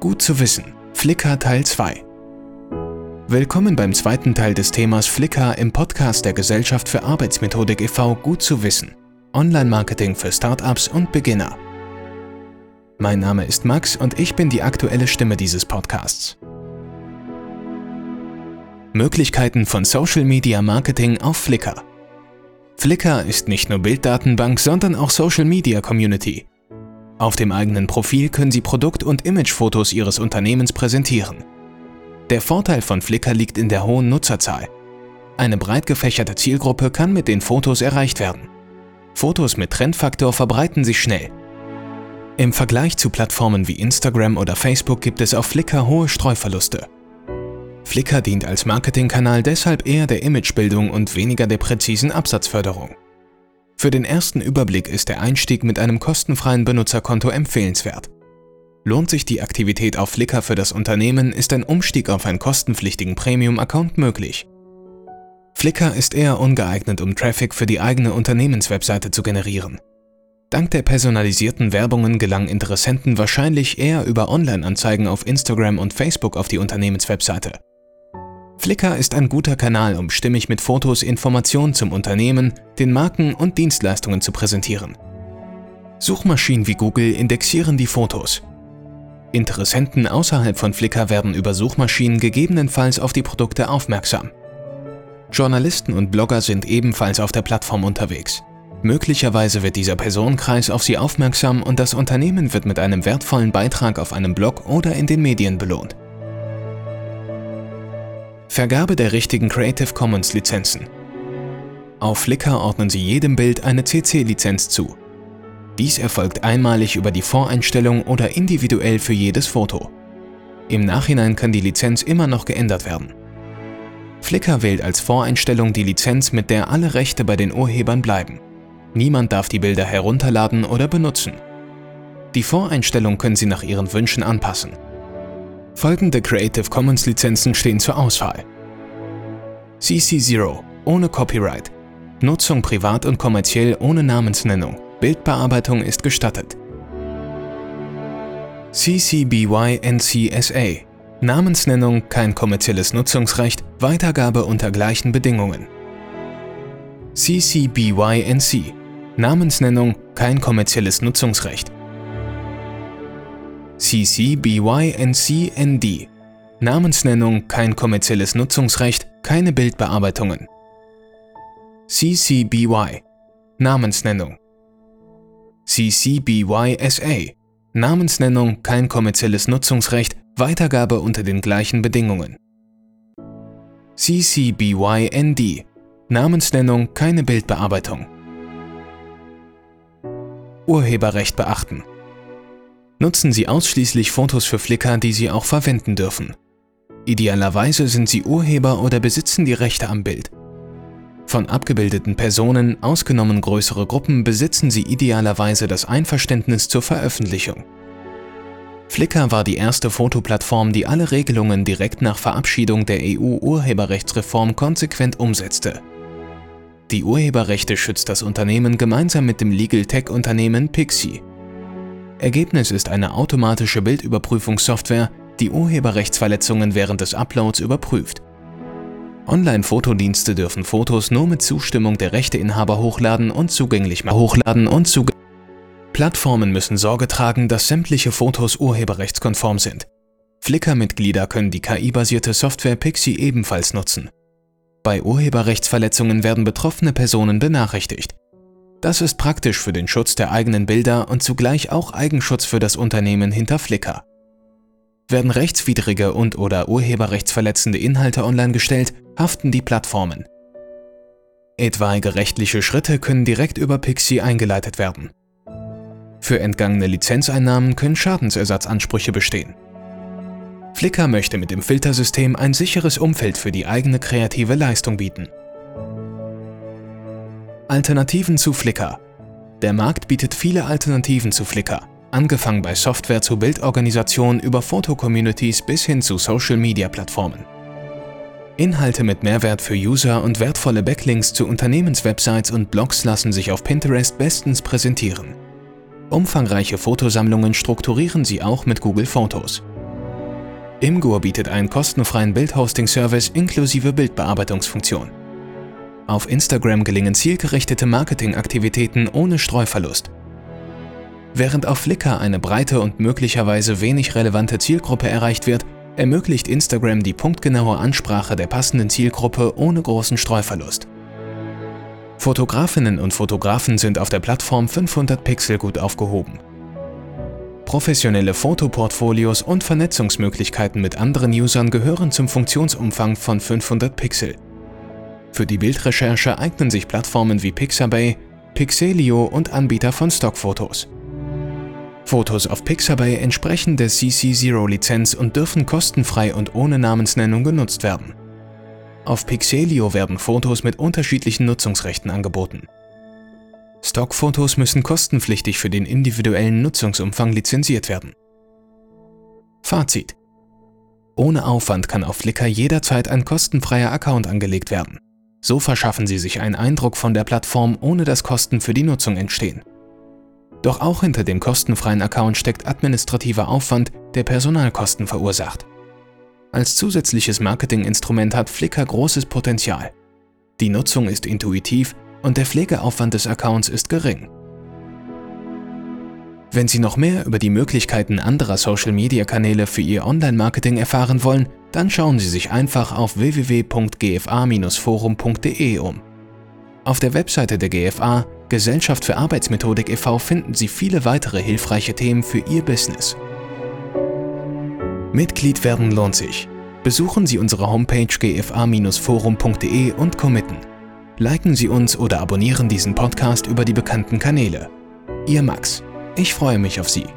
Gut zu wissen. Flickr Teil 2. Willkommen beim zweiten Teil des Themas Flickr im Podcast der Gesellschaft für Arbeitsmethodik e.V. Gut zu wissen. Online-Marketing für Startups und Beginner. Mein Name ist Max und ich bin die aktuelle Stimme dieses Podcasts. Möglichkeiten von Social Media Marketing auf Flickr. Flickr ist nicht nur Bilddatenbank, sondern auch Social Media Community. Auf dem eigenen Profil können Sie Produkt- und Imagefotos Ihres Unternehmens präsentieren. Der Vorteil von Flickr liegt in der hohen Nutzerzahl. Eine breit gefächerte Zielgruppe kann mit den Fotos erreicht werden. Fotos mit Trendfaktor verbreiten sich schnell. Im Vergleich zu Plattformen wie Instagram oder Facebook gibt es auf Flickr hohe Streuverluste. Flickr dient als Marketingkanal deshalb eher der Imagebildung und weniger der präzisen Absatzförderung. Für den ersten Überblick ist der Einstieg mit einem kostenfreien Benutzerkonto empfehlenswert. Lohnt sich die Aktivität auf Flickr für das Unternehmen, ist ein Umstieg auf einen kostenpflichtigen Premium-Account möglich. Flickr ist eher ungeeignet, um Traffic für die eigene Unternehmenswebseite zu generieren. Dank der personalisierten Werbungen gelangen Interessenten wahrscheinlich eher über Online-Anzeigen auf Instagram und Facebook auf die Unternehmenswebseite. Flickr ist ein guter Kanal, um stimmig mit Fotos Informationen zum Unternehmen, den Marken und Dienstleistungen zu präsentieren. Suchmaschinen wie Google indexieren die Fotos. Interessenten außerhalb von Flickr werden über Suchmaschinen gegebenenfalls auf die Produkte aufmerksam. Journalisten und Blogger sind ebenfalls auf der Plattform unterwegs. Möglicherweise wird dieser Personenkreis auf sie aufmerksam und das Unternehmen wird mit einem wertvollen Beitrag auf einem Blog oder in den Medien belohnt. Vergabe der richtigen Creative Commons Lizenzen. Auf Flickr ordnen Sie jedem Bild eine CC-Lizenz zu. Dies erfolgt einmalig über die Voreinstellung oder individuell für jedes Foto. Im Nachhinein kann die Lizenz immer noch geändert werden. Flickr wählt als Voreinstellung die Lizenz, mit der alle Rechte bei den Urhebern bleiben. Niemand darf die Bilder herunterladen oder benutzen. Die Voreinstellung können Sie nach Ihren Wünschen anpassen. Folgende Creative Commons Lizenzen stehen zur Auswahl. CC0 ohne Copyright. Nutzung privat und kommerziell ohne Namensnennung. Bildbearbeitung ist gestattet. CC BY NCSA Namensnennung kein kommerzielles Nutzungsrecht, Weitergabe unter gleichen Bedingungen. CC BY NC Namensnennung kein kommerzielles Nutzungsrecht, CC BY ND Namensnennung kein kommerzielles Nutzungsrecht, keine Bildbearbeitungen. CCBY Namensnennung CCBY-SA Namensnennung kein kommerzielles Nutzungsrecht, Weitergabe unter den gleichen Bedingungen. CCBY-ND Namensnennung keine Bildbearbeitung. Urheberrecht beachten. Nutzen Sie ausschließlich Fotos für Flickr, die Sie auch verwenden dürfen. Idealerweise sind Sie Urheber oder besitzen die Rechte am Bild. Von abgebildeten Personen, ausgenommen größere Gruppen, besitzen Sie idealerweise das Einverständnis zur Veröffentlichung. Flickr war die erste Fotoplattform, die alle Regelungen direkt nach Verabschiedung der EU-Urheberrechtsreform konsequent umsetzte. Die Urheberrechte schützt das Unternehmen gemeinsam mit dem Legal Tech-Unternehmen Pixie. Ergebnis ist eine automatische Bildüberprüfungssoftware, die Urheberrechtsverletzungen während des Uploads überprüft. Online-Fotodienste dürfen Fotos nur mit Zustimmung der Rechteinhaber hochladen und zugänglich machen. Hochladen und zug Plattformen müssen Sorge tragen, dass sämtliche Fotos urheberrechtskonform sind. Flickr-Mitglieder können die KI-basierte Software Pixie ebenfalls nutzen. Bei Urheberrechtsverletzungen werden betroffene Personen benachrichtigt. Das ist praktisch für den Schutz der eigenen Bilder und zugleich auch Eigenschutz für das Unternehmen hinter Flickr. Werden rechtswidrige und/oder urheberrechtsverletzende Inhalte online gestellt, haften die Plattformen. Etwaige rechtliche Schritte können direkt über Pixie eingeleitet werden. Für entgangene Lizenzeinnahmen können Schadensersatzansprüche bestehen. Flickr möchte mit dem Filtersystem ein sicheres Umfeld für die eigene kreative Leistung bieten. Alternativen zu Flickr. Der Markt bietet viele Alternativen zu Flickr, angefangen bei Software zur Bildorganisation über Fotocommunities bis hin zu Social-Media-Plattformen. Inhalte mit Mehrwert für User und wertvolle Backlinks zu Unternehmenswebsites und Blogs lassen sich auf Pinterest bestens präsentieren. Umfangreiche Fotosammlungen strukturieren sie auch mit Google Fotos. Imgur bietet einen kostenfreien Bildhosting-Service inklusive Bildbearbeitungsfunktion. Auf Instagram gelingen zielgerichtete Marketingaktivitäten ohne Streuverlust. Während auf Flickr eine breite und möglicherweise wenig relevante Zielgruppe erreicht wird, ermöglicht Instagram die punktgenaue Ansprache der passenden Zielgruppe ohne großen Streuverlust. Fotografinnen und Fotografen sind auf der Plattform 500 Pixel gut aufgehoben. Professionelle Fotoportfolios und Vernetzungsmöglichkeiten mit anderen Usern gehören zum Funktionsumfang von 500 Pixel. Für die Bildrecherche eignen sich Plattformen wie Pixabay, Pixelio und Anbieter von Stockfotos. Fotos auf Pixabay entsprechen der CC0-Lizenz und dürfen kostenfrei und ohne Namensnennung genutzt werden. Auf Pixelio werden Fotos mit unterschiedlichen Nutzungsrechten angeboten. Stockfotos müssen kostenpflichtig für den individuellen Nutzungsumfang lizenziert werden. Fazit Ohne Aufwand kann auf Flickr jederzeit ein kostenfreier Account angelegt werden. So verschaffen Sie sich einen Eindruck von der Plattform, ohne dass Kosten für die Nutzung entstehen. Doch auch hinter dem kostenfreien Account steckt administrativer Aufwand, der Personalkosten verursacht. Als zusätzliches Marketinginstrument hat Flickr großes Potenzial. Die Nutzung ist intuitiv und der Pflegeaufwand des Accounts ist gering. Wenn Sie noch mehr über die Möglichkeiten anderer Social-Media-Kanäle für Ihr Online-Marketing erfahren wollen, dann schauen Sie sich einfach auf www.gfa-forum.de um. Auf der Webseite der GFA Gesellschaft für Arbeitsmethodik e.V. finden Sie viele weitere hilfreiche Themen für Ihr Business. Mitglied werden lohnt sich. Besuchen Sie unsere Homepage gfa-forum.de und committen. Liken Sie uns oder abonnieren diesen Podcast über die bekannten Kanäle. Ihr Max. Ich freue mich auf Sie.